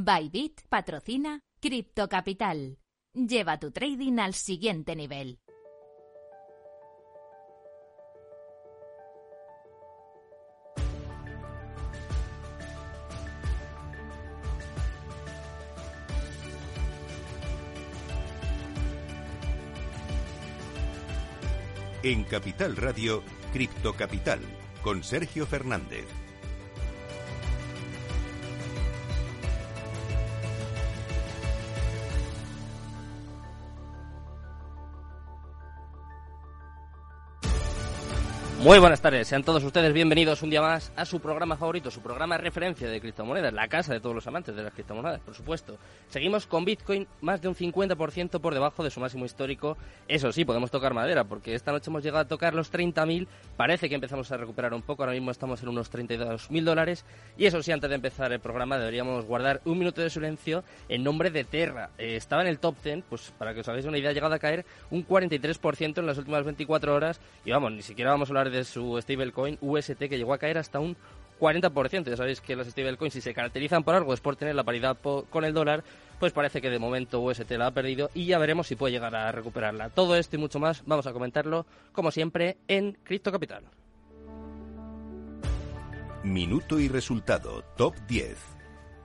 Bybit patrocina Crypto Capital. Lleva tu trading al siguiente nivel. En Capital Radio, Cripto Capital, con Sergio Fernández. Muy buenas tardes, sean todos ustedes bienvenidos un día más a su programa favorito, su programa de referencia de criptomonedas, la casa de todos los amantes de las criptomonedas, por supuesto. Seguimos con Bitcoin más de un 50% por debajo de su máximo histórico. Eso sí, podemos tocar madera, porque esta noche hemos llegado a tocar los 30.000, parece que empezamos a recuperar un poco, ahora mismo estamos en unos 32.000 dólares. Y eso sí, antes de empezar el programa deberíamos guardar un minuto de silencio en nombre de Terra. Eh, estaba en el top 10, pues para que os hagáis una idea, ha llegado a caer un 43% en las últimas 24 horas. Y vamos, ni siquiera vamos a hablar de su stablecoin UST que llegó a caer hasta un 40%. Ya sabéis que las stablecoins si se caracterizan por algo es por tener la paridad con el dólar, pues parece que de momento UST la ha perdido y ya veremos si puede llegar a recuperarla. Todo esto y mucho más vamos a comentarlo como siempre en Cripto Capital. Minuto y resultado, top 10.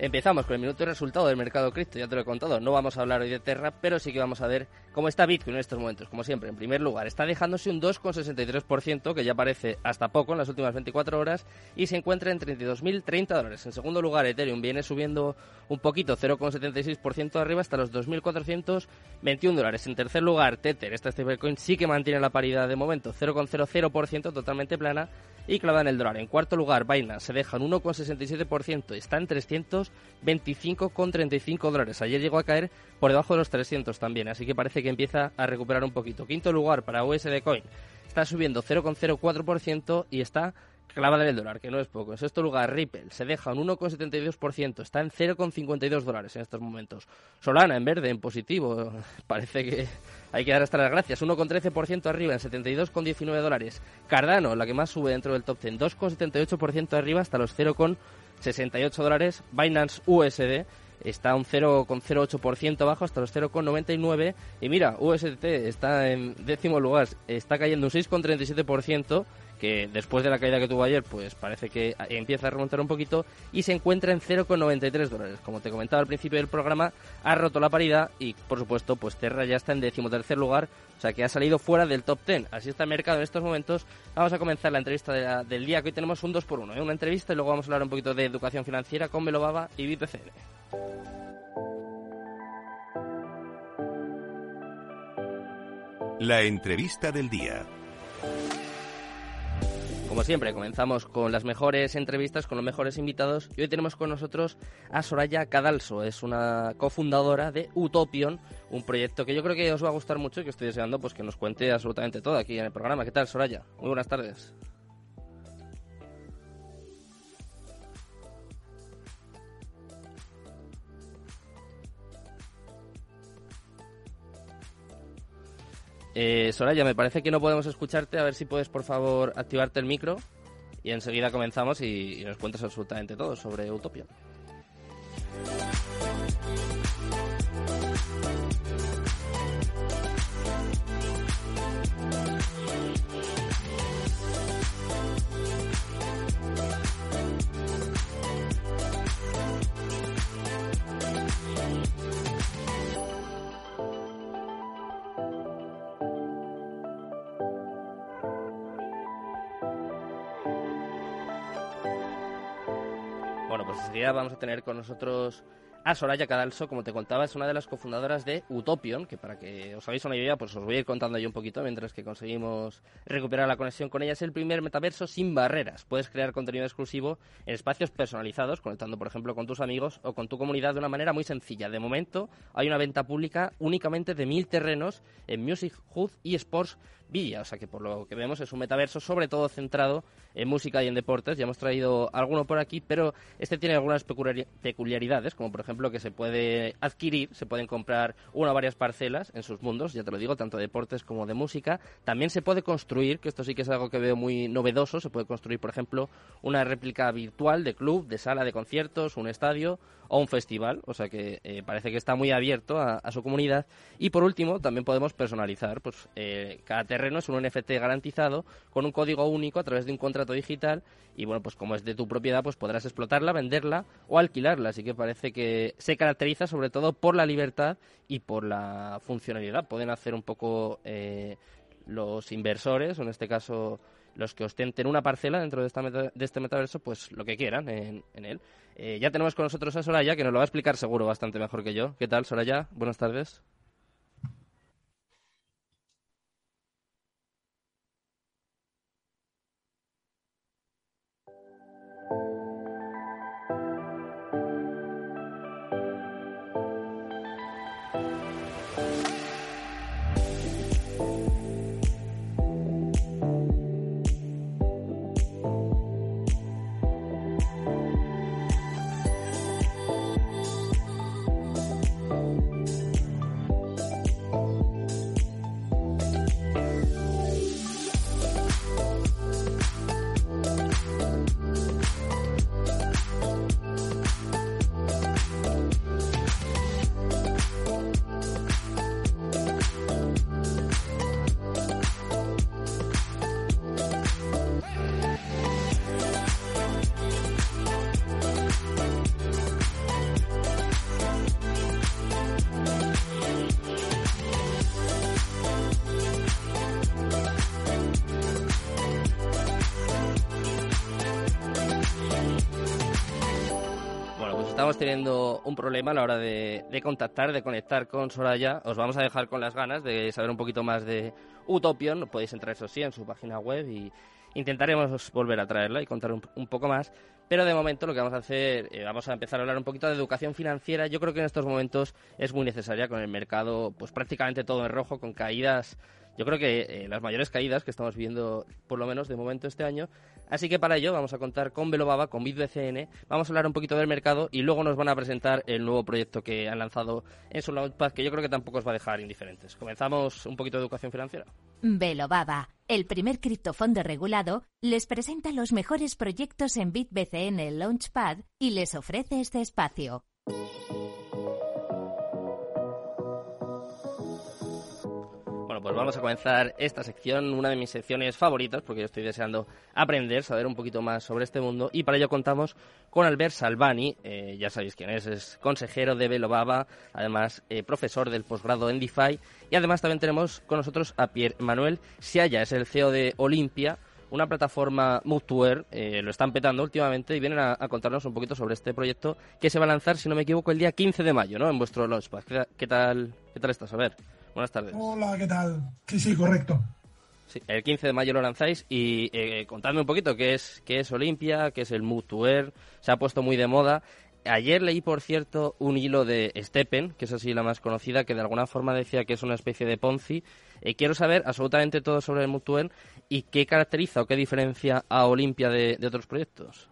Empezamos con el minuto de resultado del mercado cripto, ya te lo he contado. No vamos a hablar hoy de Terra, pero sí que vamos a ver cómo está Bitcoin en estos momentos. Como siempre, en primer lugar, está dejándose un 2,63%, que ya parece hasta poco en las últimas 24 horas, y se encuentra en 32.030 dólares. En segundo lugar, Ethereum viene subiendo un poquito, 0,76% arriba, hasta los 2.421 dólares. En tercer lugar, Tether, esta stablecoin, sí que mantiene la paridad de momento, 0,00%, totalmente plana, y clavada en el dólar. En cuarto lugar, Binance se deja un 1,67%, está en 325,35 dólares. Ayer llegó a caer por debajo de los 300 también, así que parece que empieza a recuperar un poquito. Quinto lugar para USD Coin, está subiendo 0,04% y está clavada en el dólar, que no es poco. En sexto lugar, Ripple se deja un 1,72%, está en 0,52 dólares en estos momentos. Solana en verde, en positivo, parece que hay que dar hasta las gracias. 1,13% arriba en 72,19 dólares. Cardano, la que más sube dentro del top 10, 2,78% arriba hasta los 0,68 dólares. Binance USD está un 0,08% abajo hasta los 0,99 y mira, USDT está en décimo lugar, está cayendo un 6,37% que después de la caída que tuvo ayer, pues parece que empieza a remontar un poquito y se encuentra en 0,93 dólares. Como te comentaba al principio del programa, ha roto la paridad y, por supuesto, pues Terra ya está en decimotercer lugar, o sea que ha salido fuera del top 10. Así está el mercado en estos momentos. Vamos a comenzar la entrevista del día, que hoy tenemos un 2x1, ¿eh? una entrevista y luego vamos a hablar un poquito de educación financiera con Melobaba y BPCN. La entrevista del día. Como siempre, comenzamos con las mejores entrevistas, con los mejores invitados. Y hoy tenemos con nosotros a Soraya Cadalso. Es una cofundadora de Utopion, un proyecto que yo creo que os va a gustar mucho y que estoy deseando pues, que nos cuente absolutamente todo aquí en el programa. ¿Qué tal, Soraya? Muy buenas tardes. Eh, Soraya, me parece que no podemos escucharte. A ver si puedes, por favor, activarte el micro. Y enseguida comenzamos y, y nos cuentas absolutamente todo sobre Utopia. Pues enseguida vamos a tener con nosotros a Soraya Cadalso, como te contaba, es una de las cofundadoras de Utopion, que para que os hagáis una idea, pues os voy a ir contando yo un poquito mientras que conseguimos recuperar la conexión con ella. Es el primer metaverso sin barreras. Puedes crear contenido exclusivo en espacios personalizados, conectando, por ejemplo, con tus amigos o con tu comunidad de una manera muy sencilla. De momento, hay una venta pública únicamente de mil terrenos en Music, Hood y Sports Villa. O sea que por lo que vemos es un metaverso sobre todo centrado en música y en deportes. Ya hemos traído alguno por aquí, pero este tiene algunas peculiaridades, como por ejemplo que se puede adquirir, se pueden comprar una o varias parcelas en sus mundos, ya te lo digo, tanto de deportes como de música. También se puede construir, que esto sí que es algo que veo muy novedoso, se puede construir, por ejemplo, una réplica virtual de club, de sala de conciertos, un estadio o un festival, o sea que eh, parece que está muy abierto a, su comunidad. Y por último, también podemos personalizar, pues eh, cada terreno es un NFT garantizado con un código único a través de un contrato digital y bueno, pues como es de tu propiedad, pues podrás explotarla, venderla o alquilarla, así que parece que se caracteriza sobre todo por la libertad y por la funcionalidad. Pueden hacer un poco eh, los inversores, o en este caso los que ostenten una parcela dentro de, esta de este metaverso, pues lo que quieran en, en él. Eh, ya tenemos con nosotros a Soraya, que nos lo va a explicar seguro bastante mejor que yo. ¿Qué tal, Soraya? Buenas tardes. Estamos teniendo un problema a la hora de, contactar, de conectar con Soraya. Os vamos a dejar con las ganas de saber un poquito más de Utopion. Podéis entrar, eso sí, en su página web y intentaremos volver a traerla y contar un, poco más. Pero de momento lo que vamos a hacer, eh, vamos a empezar a hablar un poquito de educación financiera. Yo creo que en estos momentos es muy necesaria con el mercado, pues prácticamente todo en rojo, con caídas yo creo que eh, las mayores caídas que estamos viendo, por lo menos de momento este año. Así que para ello vamos a contar con Velobaba, con BitBCN, vamos a hablar un poquito del mercado y luego nos van a presentar el nuevo proyecto que han lanzado en su Launchpad, que yo creo que tampoco os va a dejar indiferentes. Comenzamos un poquito de educación financiera. Velobaba, el primer criptofondo regulado, les presenta los mejores proyectos en BitBCN Launchpad y les ofrece este espacio. Pues vamos a comenzar esta sección, una de mis secciones favoritas, porque yo estoy deseando aprender, saber un poquito más sobre este mundo. Y para ello contamos con Albert Salvani, eh, ya sabéis quién es, es consejero de Velobaba, además eh, profesor del posgrado en DeFi. Y además también tenemos con nosotros a Pierre Manuel Siaya, es el CEO de Olimpia una plataforma Mutuer, eh, lo están petando últimamente y vienen a, contarnos un poquito sobre este proyecto que se va a lanzar, si no me equivoco, el día 15 de mayo, ¿no? En vuestro Launchpad. ¿Qué, tal, ¿Qué tal estás? A ver. Buenas tardes. Hola, ¿qué tal? Sí, sí, correcto. Sí, el 15 de mayo lo lanzáis y eh, contadme un poquito qué es, qué es Olimpia, qué es el Mutuer, se ha puesto muy de moda. Ayer leí, por cierto, un hilo de Steppen, que es así la más conocida, que de alguna forma decía que es una especie de Ponzi. Eh, quiero saber absolutamente todo sobre el Mutuer y qué caracteriza o qué diferencia a Olimpia de otros proyectos.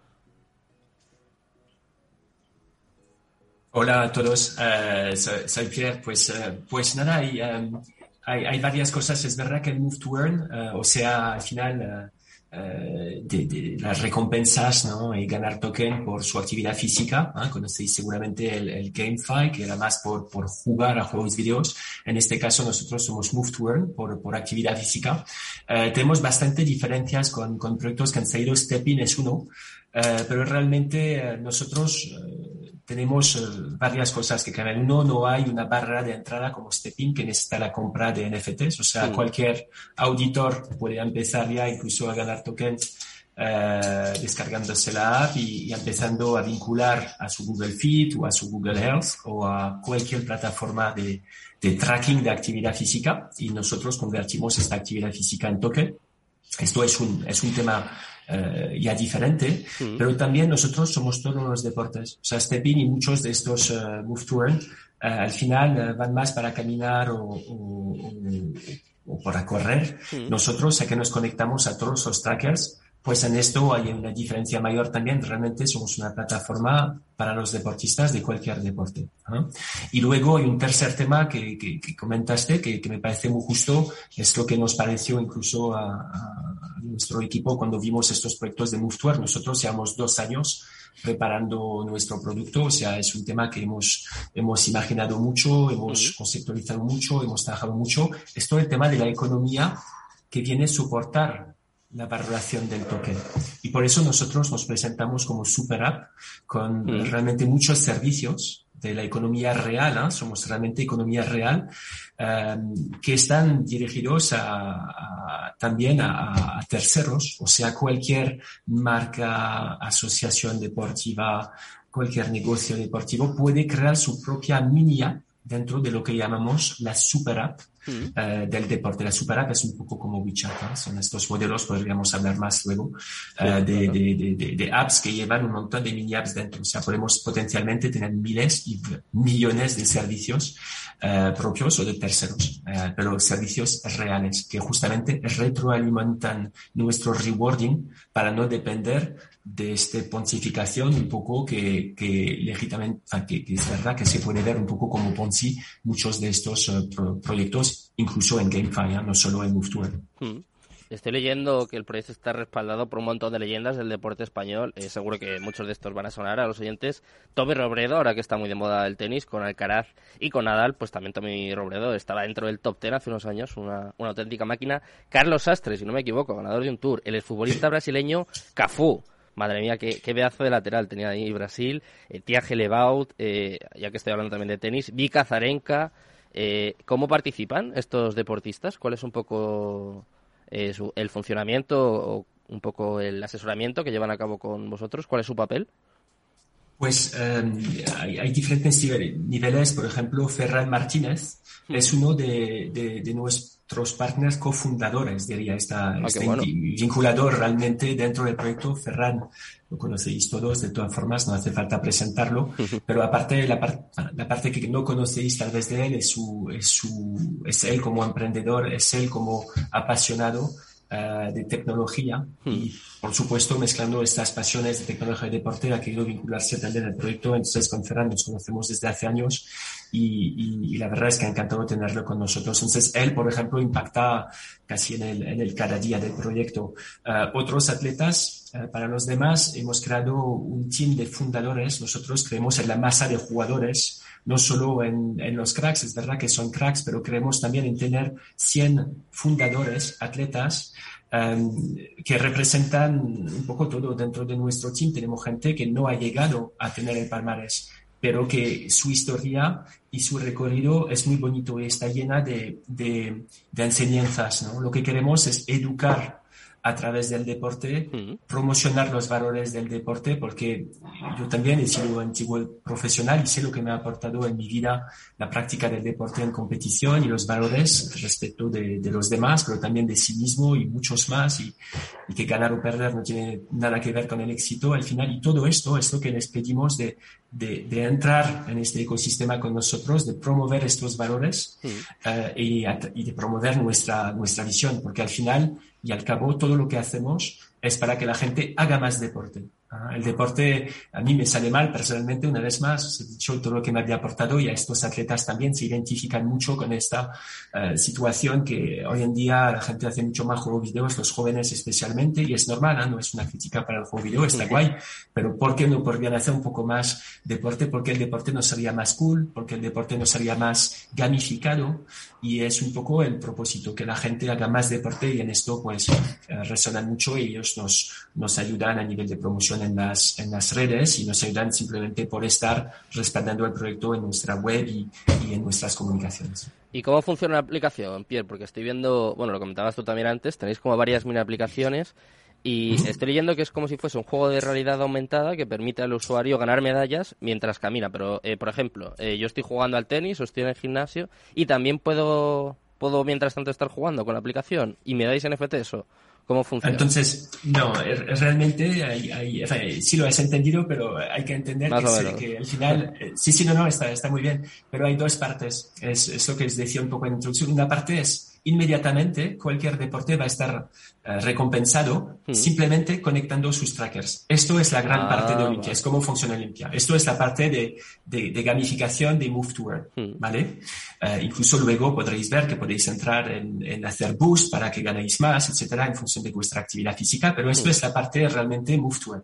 Hola a todos, uh, soy, Pierre. Pues, uh, pues nada, hay, um, hay, hay, varias cosas. Es verdad que el Move to Earn, uh, o sea, al final, de, de, las recompensas ¿no? y ganar token por su actividad física. ¿eh? Conocéis seguramente el, el, GameFi, que era más por, por jugar a juegos videos. En este caso, nosotros somos Move to Earn por, por actividad física. tenemos bastante diferencias con, con proyectos que han salido. Stepping es uno, pero realmente nosotros tenemos eh, varias cosas que cambian. Uno, no hay una barra de entrada como Stepin que necesita la compra de NFTs. O sea, cualquier auditor puede empezar ya incluso a ganar tokens eh, descargándose la app y, empezando a vincular a su Google Feed o a su Google Health o a cualquier plataforma de, de tracking de actividad física y nosotros convertimos esta actividad física en token. Esto es un, es un tema eh, ya diferente, mm. pero también nosotros somos todos los deportes. O sea, Stepping y muchos de estos uh, Move to Earn, uh, al final uh, van más para caminar o, o, o para correr, nosotros a que nos conectamos a todos los trackers pues en esto hay una diferencia mayor también. Realmente somos una plataforma para los deportistas de cualquier deporte. Y luego hay un tercer tema que, que, comentaste que, que, me parece muy justo. Es lo que nos pareció incluso a, a nuestro equipo cuando vimos estos proyectos de Move Nosotros llevamos dos años preparando nuestro producto. O sea, es un tema que hemos, hemos imaginado mucho, hemos conceptualizado mucho, hemos trabajado mucho. Es todo el tema de la economía que viene a soportar la valoración del token. Y por eso nosotros nos presentamos como super app con mm. realmente muchos servicios de la economía real, ¿eh? somos realmente economía real, em, que están dirigidos a, también a, a, terceros, o sea, cualquier marca, asociación deportiva, cualquier negocio deportivo puede crear su propia mini app dentro de lo que llamamos la super app Mm. Eh, del deporte. La Super App es un poco como WeChat, son estos modelos, podríamos hablar más luego, eh, de, de, de, de, apps que llevan un montón de mini apps dentro. O sea, podemos potencialmente tener miles y millones de servicios eh, propios o de terceros, pero servicios reales que justamente retroalimentan nuestro rewarding para no depender de esta pontificación un poco que, que legítimamente, que, que, es verdad que se puede ver un poco como Ponzi muchos de estos proyectos incluso en GameFi, ¿eh? no solo en Move hmm. Estoy leyendo que el proyecto está respaldado por un montón de leyendas del deporte español. Eh, seguro que muchos de estos van a sonar a los oyentes. Tommy Robredo, ahora que está muy de moda el tenis, con Alcaraz y con Nadal, pues también Tommy Robredo estaba dentro del top ten hace unos años, una, auténtica máquina. Carlos Sastre, si no me equivoco, ganador de un tour. El futbolista brasileño Cafú. Madre mía, qué, qué pedazo de lateral tenía ahí Brasil. Eh, Tiago Levaut, eh, ya que estoy hablando también de tenis. Vika Zarenka. Eh, ¿Cómo participan estos deportistas? ¿Cuál es un poco eh, el funcionamiento o un poco el asesoramiento que llevan a cabo con vosotros? ¿Cuál es su papel? Pues em, hay, diferentes niveles. Por ejemplo, Ferran Martínez hmm. es uno de, de, nuestros partners cofundadores, diría, está, ah, vinculador realmente dentro del proyecto. Ferran, lo conocéis todos, de todas formas, no hace falta presentarlo, pero aparte, la, la parte que no conocéis tal vez de él es, su, es, su, es él como emprendedor, es él como apasionado eh, de tecnología y, hmm. por supuesto, mezclando estas pasiones de tecnología y deporte, ha querido vincularse también al proyecto. Entonces, con Ferran nos conocemos desde hace años y, y, la verdad es que ha encantado tenerlo con nosotros. Entonces, él, por ejemplo, impacta casi en el, en el cada día del proyecto. Uh, otros atletas, uh, para los demás, hemos creado un team de fundadores. Nosotros creemos en la masa de jugadores no solo en, en, los cracks, es verdad que son cracks, pero creemos también en tener 100 fundadores, atletas, um, que representan un poco todo dentro de nuestro team. Tenemos gente que no ha llegado a tener el palmarés, pero que su historia y su recorrido es muy bonito y está llena de, de, de enseñanzas. ¿no? Lo que queremos es educar a través del deporte, promocionar los valores del deporte, porque yo también he sido antiguo profesional y sé lo que me ha aportado en mi vida la práctica del deporte en competición y los valores respecto de, de los demás, pero también de sí mismo y muchos más, y, y, que ganar o perder no tiene nada que ver con el éxito al final. Y todo esto es lo que les pedimos de, de, de entrar en este ecosistema con nosotros, de promover estos valores uh, y, y de promover nuestra, nuestra visión, porque al final y al cabo todo lo que hacemos es para que la gente haga más deporte. Ah, el deporte a mí me sale mal personalmente, una vez más, he dicho todo lo que me había aportado y a estos atletas también se identifican mucho con esta uh, situación que hoy en día la gente hace mucho más juego videos, los jóvenes especialmente, y es normal, ¿eh? no es una crítica para el juego video, está guay, pero ¿por qué no podrían hacer un poco más deporte? Porque el deporte no sería más cool, porque el deporte no sería más gamificado y es un poco el propósito, que la gente haga más deporte y en esto pues uh, resonan mucho y ellos nos, nos ayudan a nivel de promoción en las, en las redes y nos ayudan simplemente por estar respaldando el proyecto en nuestra web y, y en nuestras comunicaciones. ¿Y cómo funciona la aplicación, Pierre? Porque estoy viendo, bueno, lo comentabas tú también antes, tenéis como varias mini aplicaciones y estoy leyendo que es como si fuese un juego de realidad aumentada que permite al usuario ganar medallas mientras camina. Pero, eh, por ejemplo, eh, yo estoy jugando al tenis o estoy en el gimnasio y también puedo, puedo mientras tanto estar jugando con la aplicación y me dais NFT eso. ¿Cómo funciona? Entonces, no, realmente hay, hay, sí lo has entendido, pero hay que entender que, que, al final, eh, sí, sí, no, no, está, está muy bien, pero hay dos partes. Es, es lo que les decía un poco en introducción. Una parte es inmediatamente cualquier deporte va a estar eh, recompensado Mm. simplemente conectando sus trackers. Esto es la gran Ah, parte de Olympia, vale. es cómo funciona Olympia. Esto es la parte de, de- de gamificación de Move to Earn, Mm. ¿vale? Eh, incluso luego podréis ver que podéis entrar en, en hacer boost para que ganéis más, etcétera, en función de vuestra actividad física, pero esto Mm. es la parte realmente Move to Earn.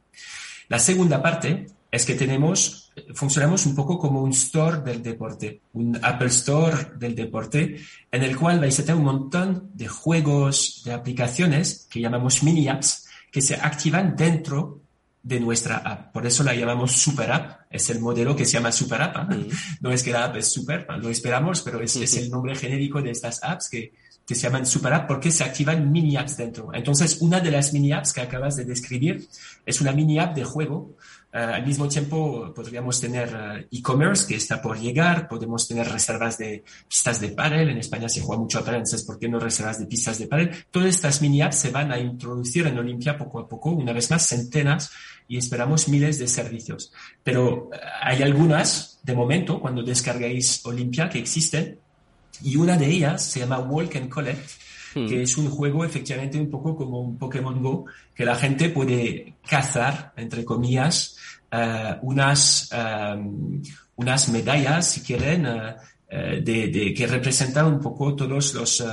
La segunda parte es que tenemos, funcionamos un poco como un store del deporte, un Apple Store del deporte, en el cual vais a tener un montón de juegos, de aplicaciones que llamamos mini apps, que se activan dentro de nuestra app. Por eso la llamamos Super App. Es el modelo que se llama Super App. ¿eh? No es que la app es super, lo esperamos, pero es, es el nombre genérico de estas apps que, que se llaman Super App porque se activan mini apps dentro. Entonces, una de las mini apps que acabas de describir es una mini app de juego. Eh, al mismo tiempo, podríamos tener eh, e-commerce que está por llegar, podemos tener reservas de pistas de pádel. En España se juega mucho a pádel, entonces, ¿por qué no reservas de pistas de pádel? Todas estas mini apps se van a introducir en Olimpia poco a poco, una vez más, centenas y esperamos miles de servicios. Pero eh, hay algunas, de momento, cuando descargáis Olimpia, que existen, y una de ellas se llama Walk and Collect, Mm. que es un juego efectivamente un poco como un Pokémon Go, que la gente puede cazar, entre comillas, eh, unas, um, unas medallas, si quieren, eh, eh, de, de- que representan un poco todos los,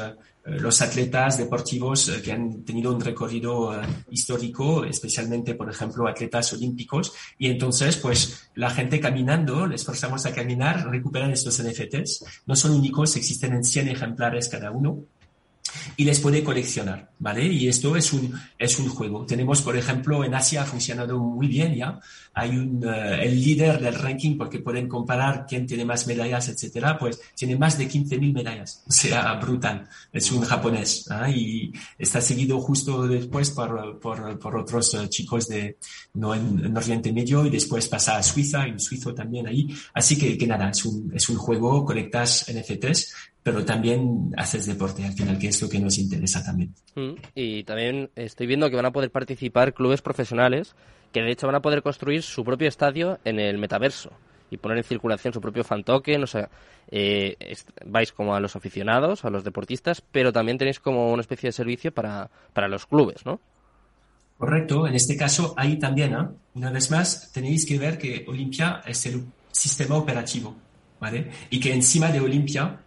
los atletas deportivos que han tenido un recorrido histórico, especialmente, por ejemplo, atletas olímpicos. Y entonces, pues, la gente caminando, les forzamos a caminar, recuperan estos NFTs. No son únicos, existen en 100 ejemplares cada uno y les puede coleccionar, ¿vale? Y esto es un, es un juego. Tenemos, por ejemplo, en Asia ha funcionado muy bien ya. Hay un, eh, el líder del ranking, porque pueden comparar quién tiene más medallas, etcétera, pues tiene más de 15.000 medallas. O sea, brutal. Es un japonés, ¿ah? Y está seguido justo después por, por, por otros eh, chicos de, no en, en Oriente Medio y después pasa a Suiza, hay un suizo también ahí. Así que, que nada, es un, es un juego, conectas NFTs, pero también haces deporte al final, que es lo que nos interesa también. Mm, Y también estoy viendo que van a poder participar clubes profesionales que de hecho van a poder construir su propio estadio en el metaverso y poner en circulación su propio fan token. O sea, eh, vais como a los aficionados, a los deportistas, pero también tenéis como una especie de servicio para, para los clubes, ¿no? Correcto, en este caso ahí también, ¿eh? una vez más, tenéis que ver que Olimpia es el sistema operativo, ¿vale? Y que encima de Olimpia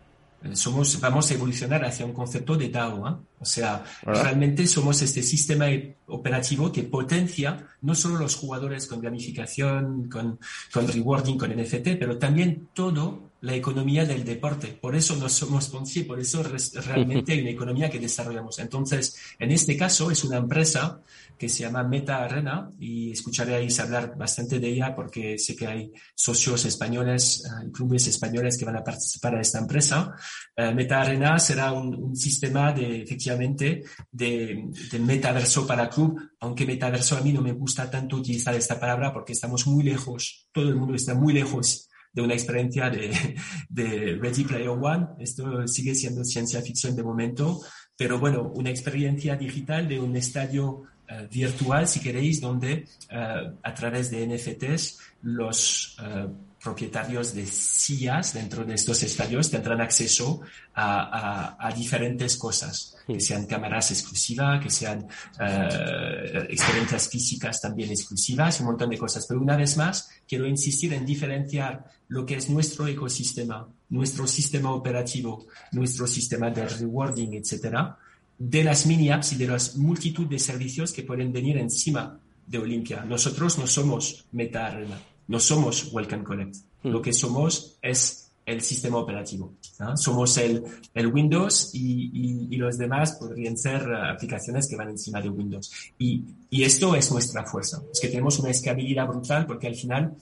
somos, vamos a evolucionar hacia un concepto de DAO, ¿eh? O sea, ¿Verdad? realmente somos este sistema e- operativo que potencia no solo los jugadores con gamificación, con, con rewarding, con NFT, pero también todo la economía del deporte. Por eso no somos por eso realmente hay una economía que desarrollamos. Entonces, en este caso es una empresa que se llama Meta Arena y escucharéis hablar bastante de ella porque sé que hay socios españoles, eh, clubes españoles que van a participar a esta empresa. Eh, Meta Arena será un, sistema de, efectivamente, de metaverso para club, aunque metaverso a mí no me gusta tanto utilizar esta palabra porque estamos muy lejos, todo el mundo está muy lejos de una experiencia de, de Ready Player One. Esto sigue siendo ciencia ficción de momento, pero bueno, una experiencia digital de un estadio eh, virtual, si queréis, donde eh, a través de NFTs los eh, propietarios de sillas dentro de estos estadios tendrán acceso a, a- a diferentes cosas, que sean cámaras exclusivas, que sean eh, experiencias físicas también exclusivas, un montón de cosas. Pero una vez más, quiero insistir en diferenciar lo que es nuestro ecosistema, nuestro sistema operativo, nuestro sistema de rewarding, etcétera, de las mini apps y de las multitud de servicios que pueden venir encima de Olimpia. Nosotros no somos Meta Arena, no somos Welcome Collect. Lo que somos es el sistema operativo. ¿no? Somos el, el Windows y, y- y los demás podrían ser eh, aplicaciones que van encima de Windows. Y, y esto es nuestra fuerza. Es que tenemos una escalabilidad brutal porque al final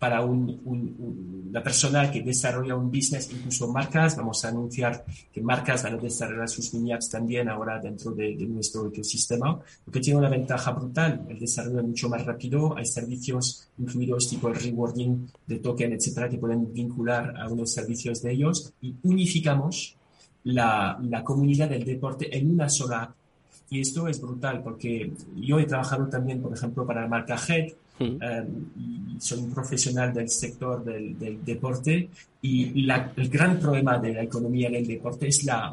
para un- un- un- una persona que desarrolla un business, incluso marcas, vamos a anunciar que marcas van a desarrollar sus mini apps también ahora dentro de, de nuestro ecosistema, lo que tiene una ventaja brutal, el desarrollo es mucho más rápido, hay servicios incluidos tipo el rewarding de token, etcétera, que pueden vincular a unos servicios de ellos. Y unificamos la, la comunidad del deporte en una sola app. Y esto es brutal porque yo he trabajado también, por ejemplo, para la marca Head, mm. y soy un profesional del sector del, del deporte y la, el gran problema de la economía del deporte es la,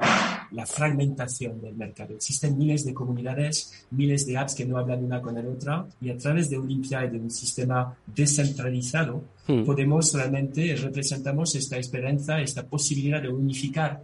la, fragmentación del mercado. Existen miles de comunidades, miles de apps que no hablan una con la otra y a través de Olimpia y de un sistema descentralizado hmm. podemos realmente, representamos esta esperanza, esta posibilidad de unificar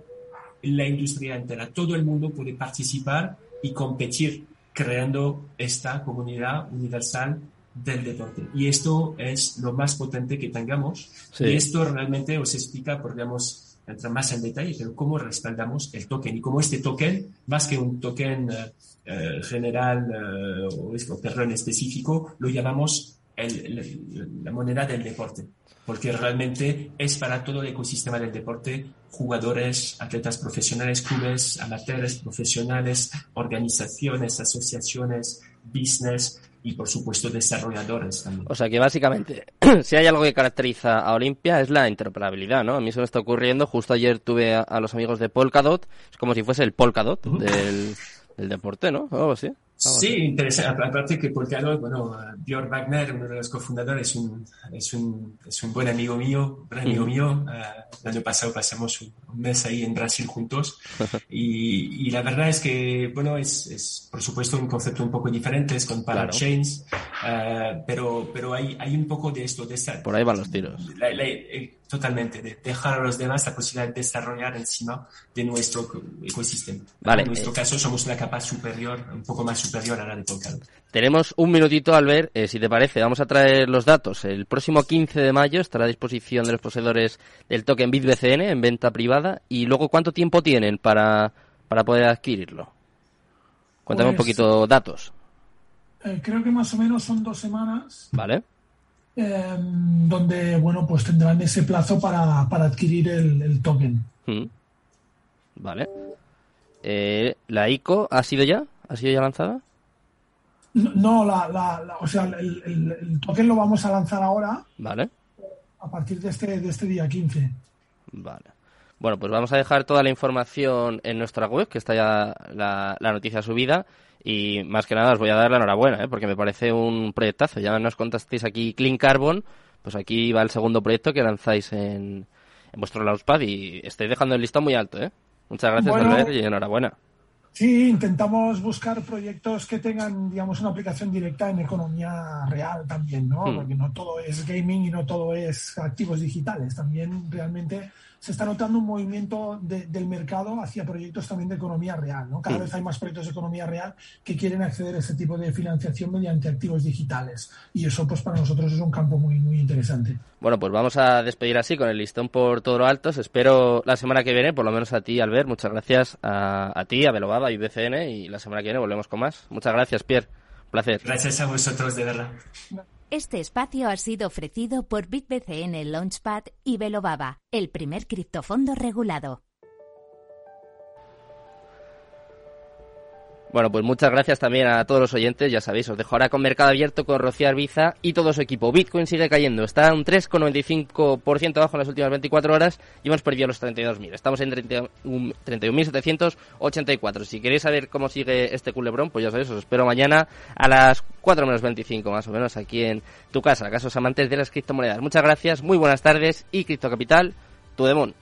la industria entera. Todo el mundo puede participar y competir creando esta comunidad universal del deporte. Y esto es lo más potente que tengamos. Y esto realmente os explica, podríamos entrar más en detalle, pero cómo respaldamos el token y cómo este token, más que un token eh, eh, general eh, o, perdón, específico, lo llamamos la moneda del deporte, porque realmente es para todo el ecosistema del deporte, jugadores, atletas profesionales, clubes, amateurs, profesionales, organizaciones, asociaciones, business, y por supuesto desarrolladores también. O sea que básicamente, si hay algo que caracteriza a Olimpia es la interoperabilidad, ¿no? A mí se me está ocurriendo, justo ayer tuve a, los amigos de Polkadot, es como si fuese el Polkadot del, del deporte, ¿no? Algo así. Sí, interesante. Aparte que Polkadot, bueno, Björn Wagner, uno de los cofundadores, es un, es un, es un buen amigo mío, un amigo mío. Eh, el año pasado pasamos un, mes ahí en Brasil juntos y, y, la verdad es que, bueno, es, es por supuesto un concepto un poco diferente, es con parachains, uh, pero, pero hay, hay un poco de esto, de esta, Por ahí van los tiros. Eh, totalmente, de dejar a los demás la posibilidad de desarrollar encima de nuestro ecosistema. Vale. En nuestro caso somos una capa superior, un poco más superior a la de Polkadot. Tenemos un minutito, al ver, si te parece, vamos a traer los datos. El próximo 15 de mayo estará a disposición de los poseedores del token BitBCN en venta privada. ¿Y luego cuánto tiempo tienen para, para poder adquirirlo? Cuéntame un pues, poquito datos. Eh, creo que más o menos son dos semanas. Vale. Em, donde bueno pues tendrán ese plazo para, adquirir el, token. Mm. Vale. Eh, ¿La ICO ha sido ya? ¿Ha sido ya lanzada? No, la, o sea, el, token lo vamos a lanzar ahora. Vale. A partir de este, de este día 15. Vale. Bueno, pues vamos a dejar toda la información en nuestra web, que está ya la, la noticia subida. Y más que nada os voy a dar la enhorabuena, ¿eh? porque me parece un proyectazo. Ya nos contasteis aquí Clean Carbon, pues aquí va el segundo proyecto que lanzáis en, en vuestro Launchpad y estáis dejando el listón muy alto. ¿eh? Muchas gracias, bueno, y enhorabuena. Sí, intentamos buscar proyectos que tengan, digamos, una aplicación directa en economía real también, ¿no? Hmm. Porque no todo es gaming y no todo es activos digitales. También realmente se está notando un movimiento del mercado hacia proyectos también de economía real. ¿no? Cada vez hay más proyectos de economía real que quieren acceder a ese tipo de financiación mediante activos digitales. Y eso pues para nosotros es un campo muy, muy interesante. Bueno, pues vamos a despedir así con el listón por todo lo alto. espero la semana que viene, por lo menos a ti, Albert. Muchas gracias a, a ti, a Belobaba y BCN. Y la semana que viene volvemos con más. Muchas gracias, Pierre. Un placer. Gracias a vosotros, de verdad. Este espacio ha sido ofrecido por BitBCN Launchpad y Velobaba, el primer criptofondo regulado. Bueno, pues muchas gracias también a todos los oyentes. Ya sabéis, os dejo ahora con Mercado Abierto con Rocío Arbiza y todo su equipo. Bitcoin sigue cayendo. Está un 3,95% abajo en las últimas 24 horas y hemos perdido los 32.000. Estamos en 31.784. Si queréis saber cómo sigue este culebrón, pues ya sabéis, os espero mañana a las 4 menos 25 más o menos aquí en tu casa, casos amantes de las criptomonedas. Muchas gracias, muy buenas tardes y Cripto Capital, tu demon.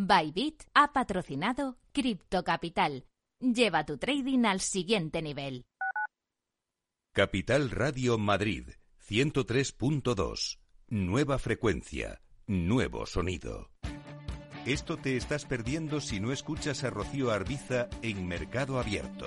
Bybit ha patrocinado Crypto Capital. Lleva tu trading al siguiente nivel. Capital Radio Madrid 103.2. Nueva frecuencia, nuevo sonido. Esto te estás perdiendo si no escuchas a Rocío Arbiza en Mercado Abierto.